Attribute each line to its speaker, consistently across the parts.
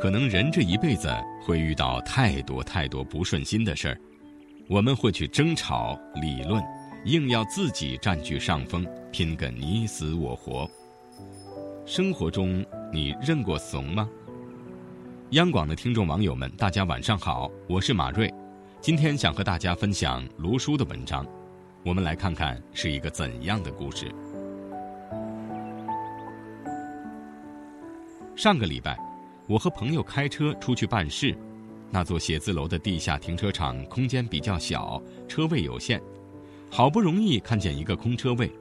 Speaker 1: 可能人这一辈子会遇到太多太多不顺心的事儿，我们会去争吵、理论，硬要自己占据上风，拼个你死我活。生活中，你认过怂吗？央广的听众网友们，大家晚上好，我是马瑞，今天想和大家分享卢叔的文章，我们来看看是一个怎样的故事。上个礼拜，我和朋友开车出去办事，那座写字楼的地下停车场空间比较小，车位有限，好不容易看见一个空车位，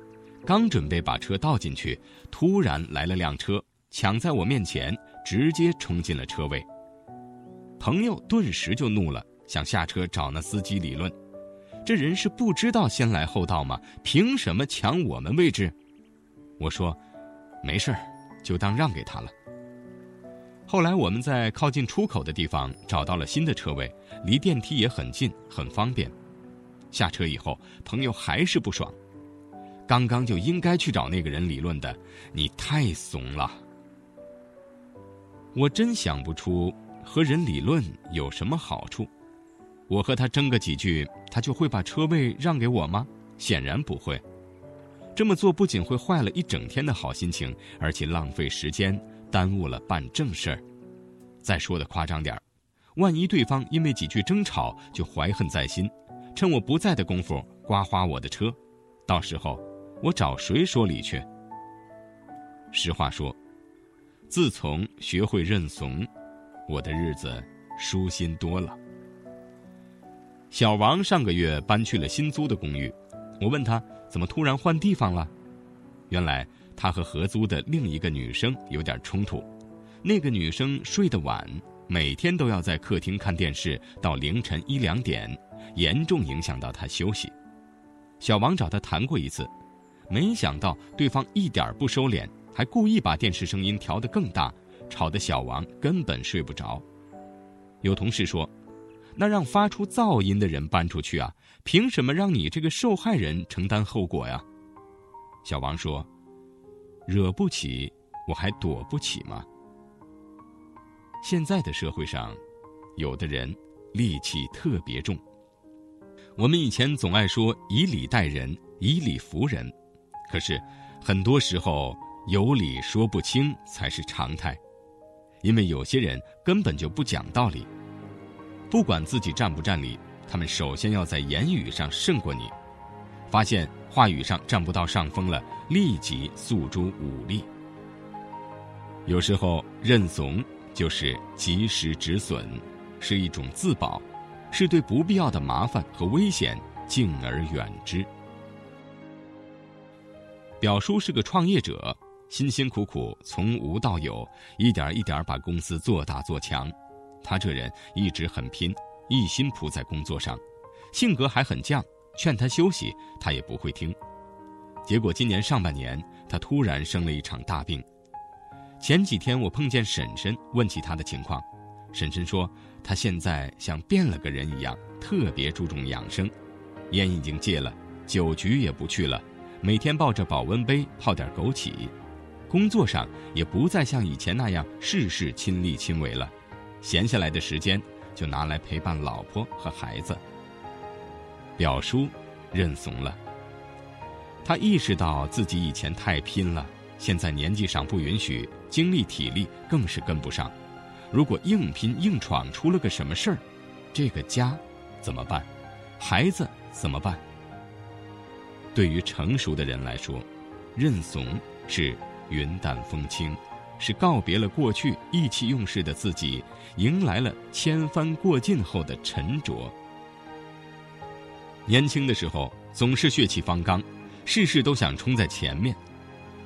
Speaker 1: 刚准备把车倒进去，突然来了辆车，抢在我面前，直接冲进了车位。朋友顿时就怒了，想下车找那司机理论，这人是不知道先来后到吗？凭什么抢我们位置？我说，没事儿，就当让给他了。后来我们在靠近出口的地方找到了新的车位，离电梯也很近，很方便。下车以后，朋友还是不爽。刚刚就应该去找那个人理论的，你太怂了。我真想不出和人理论有什么好处。我和他争个几句，他就会把车位让给我吗？显然不会。这么做不仅会坏了一整天的好心情，而且浪费时间。耽误了办正事儿，再说的夸张点儿，万一对方因为几句争吵就怀恨在心，趁我不在的功夫刮花我的车，到时候我找谁说理去？实话说，自从学会认怂，我的日子舒心多了。小王上个月搬去了新租的公寓，我问他怎么突然换地方了，原来。他和合租的另一个女生有点冲突，那个女生睡得晚，每天都要在客厅看电视到凌晨一两点，严重影响到他休息。小王找他谈过一次，没想到对方一点不收敛，还故意把电视声音调得更大，吵得小王根本睡不着。有同事说：“那让发出噪音的人搬出去啊，凭什么让你这个受害人承担后果呀？”小王说。惹不起，我还躲不起吗？现在的社会上，有的人戾气特别重。我们以前总爱说以礼待人，以理服人，可是很多时候有理说不清才是常态，因为有些人根本就不讲道理。不管自己占不占理，他们首先要在言语上胜过你。发现话语上占不到上风了，立即诉诸武力。有时候认怂就是及时止损，是一种自保，是对不必要的麻烦和危险敬而远之。表叔是个创业者，辛辛苦苦从无到有，一点一点把公司做大做强。他这人一直很拼，一心扑在工作上，性格还很犟。劝他休息，他也不会听。结果今年上半年，他突然生了一场大病。前几天我碰见婶婶，问起他的情况，婶婶说他现在像变了个人一样，特别注重养生，烟已经戒了，酒局也不去了，每天抱着保温杯泡点枸杞，工作上也不再像以前那样事事亲力亲为了，闲下来的时间就拿来陪伴老婆和孩子。表叔认怂了。他意识到自己以前太拼了，现在年纪上不允许，精力体力更是跟不上。如果硬拼硬闯出了个什么事儿，这个家怎么办？孩子怎么办？对于成熟的人来说，认怂是云淡风轻，是告别了过去意气用事的自己，迎来了千帆过尽后的沉着。年轻的时候总是血气方刚，事事都想冲在前面。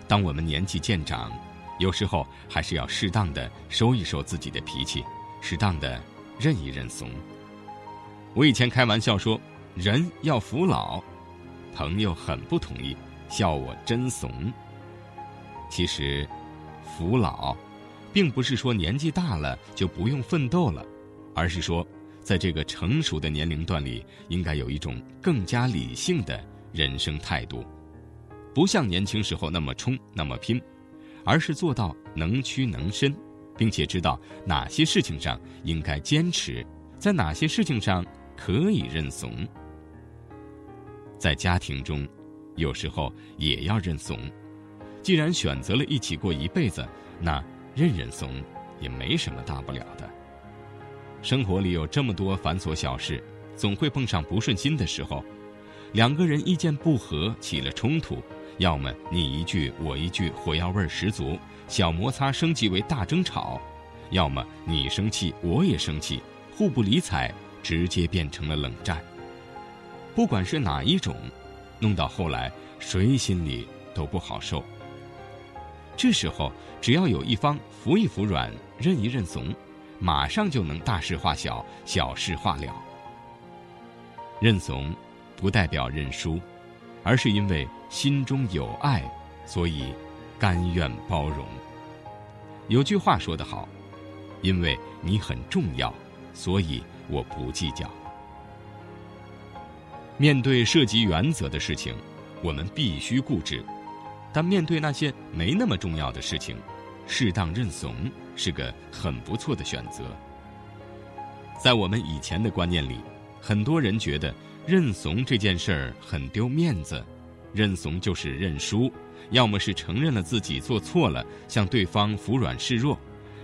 Speaker 1: 当我们年纪渐长，有时候还是要适当的收一收自己的脾气，适当的认一认怂。我以前开玩笑说，人要服老，朋友很不同意，笑我真怂。其实，服老，并不是说年纪大了就不用奋斗了，而是说。在这个成熟的年龄段里，应该有一种更加理性的人生态度，不像年轻时候那么冲、那么拼，而是做到能屈能伸，并且知道哪些事情上应该坚持，在哪些事情上可以认怂。在家庭中，有时候也要认怂。既然选择了一起过一辈子，那认认怂也没什么大不了的。生活里有这么多繁琐小事，总会碰上不顺心的时候。两个人意见不合，起了冲突，要么你一句我一句，火药味十足；小摩擦升级为大争吵，要么你生气我也生气，互不理睬，直接变成了冷战。不管是哪一种，弄到后来谁心里都不好受。这时候，只要有一方服一服软，认一认怂，马上就能大事化小，小事化了。认怂，不代表认输，而是因为心中有爱，所以甘愿包容。有句话说得好：“因为你很重要，所以我不计较。”面对涉及原则的事情，我们必须固执。但面对那些没那么重要的事情，适当认怂是个很不错的选择。在我们以前的观念里，很多人觉得认怂这件事儿很丢面子，认怂就是认输，要么是承认了自己做错了，向对方服软示弱，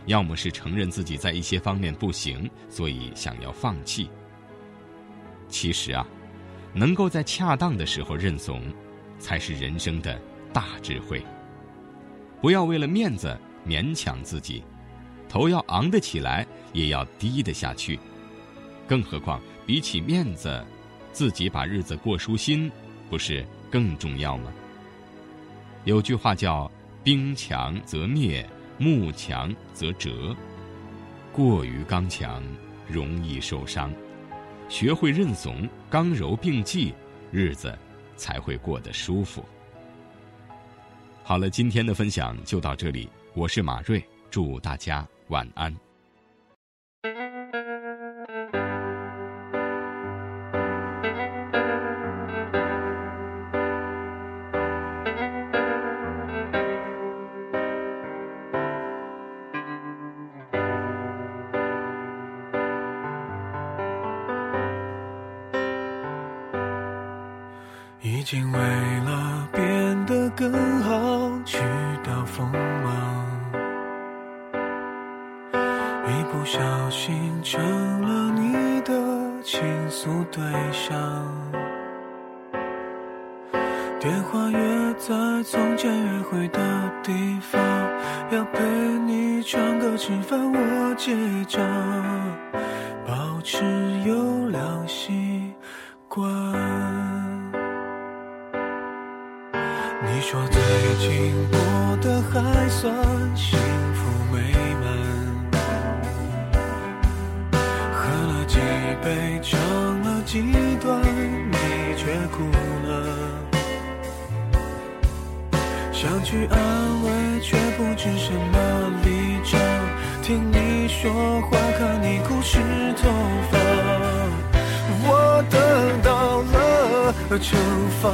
Speaker 1: 要么是承认自己在一些方面不行，所以想要放弃。其实啊，能够在恰当的时候认怂，才是人生的。大智慧，不要为了面子勉强自己，头要昂得起来，也要低得下去。更何况，比起面子，自己把日子过舒心，不是更重要吗？有句话叫“兵强则灭，木强则折”，过于刚强容易受伤。学会认怂，刚柔并济，日子才会过得舒服。好了，今天的分享就到这里。我是马瑞，祝大家晚安。
Speaker 2: 已经为了变得更好去掉锋芒，不小心成了你的倾诉对象。电话约在从前约会的地方，要陪你唱歌吃饭，我结账，保持优良习惯。你说最近过得还算幸福美满，几杯，唱了几段，你却哭了。想去安慰，却不知什么立场。听你说话，看你哭湿头发，我得到了惩罚。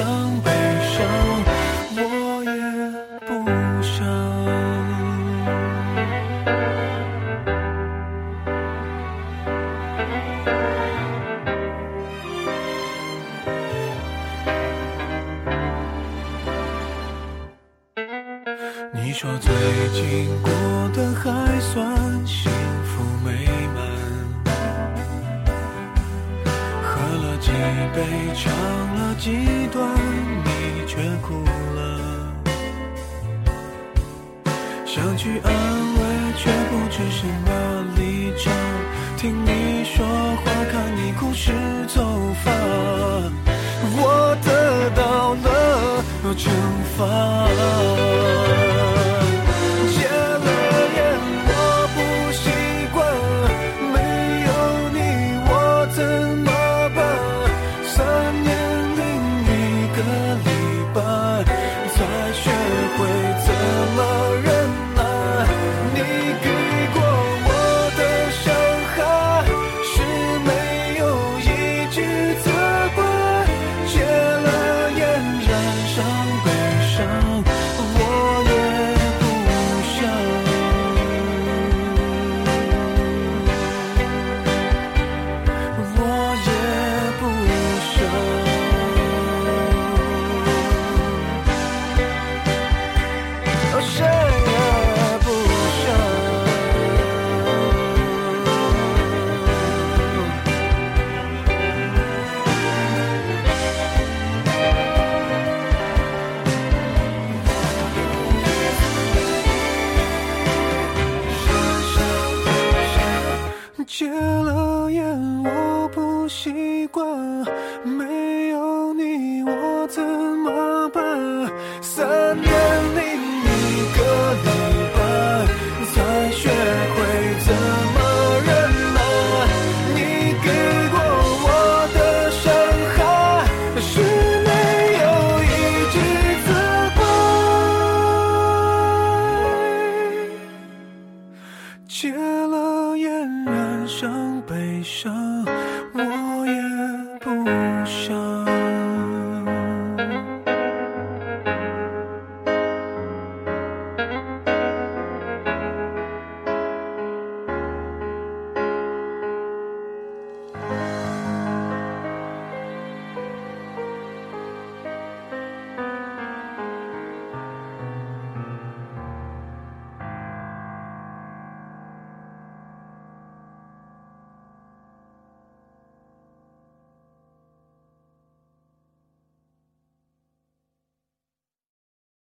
Speaker 2: 想悲伤我也不想你说最近过得还算幸了几杯，唱了几段，你却哭了。想去安慰，却不知什么立场。听你说话，看你哭湿头发，我得到了惩罚。戒了烟我不习惯没有你我怎么办？三年零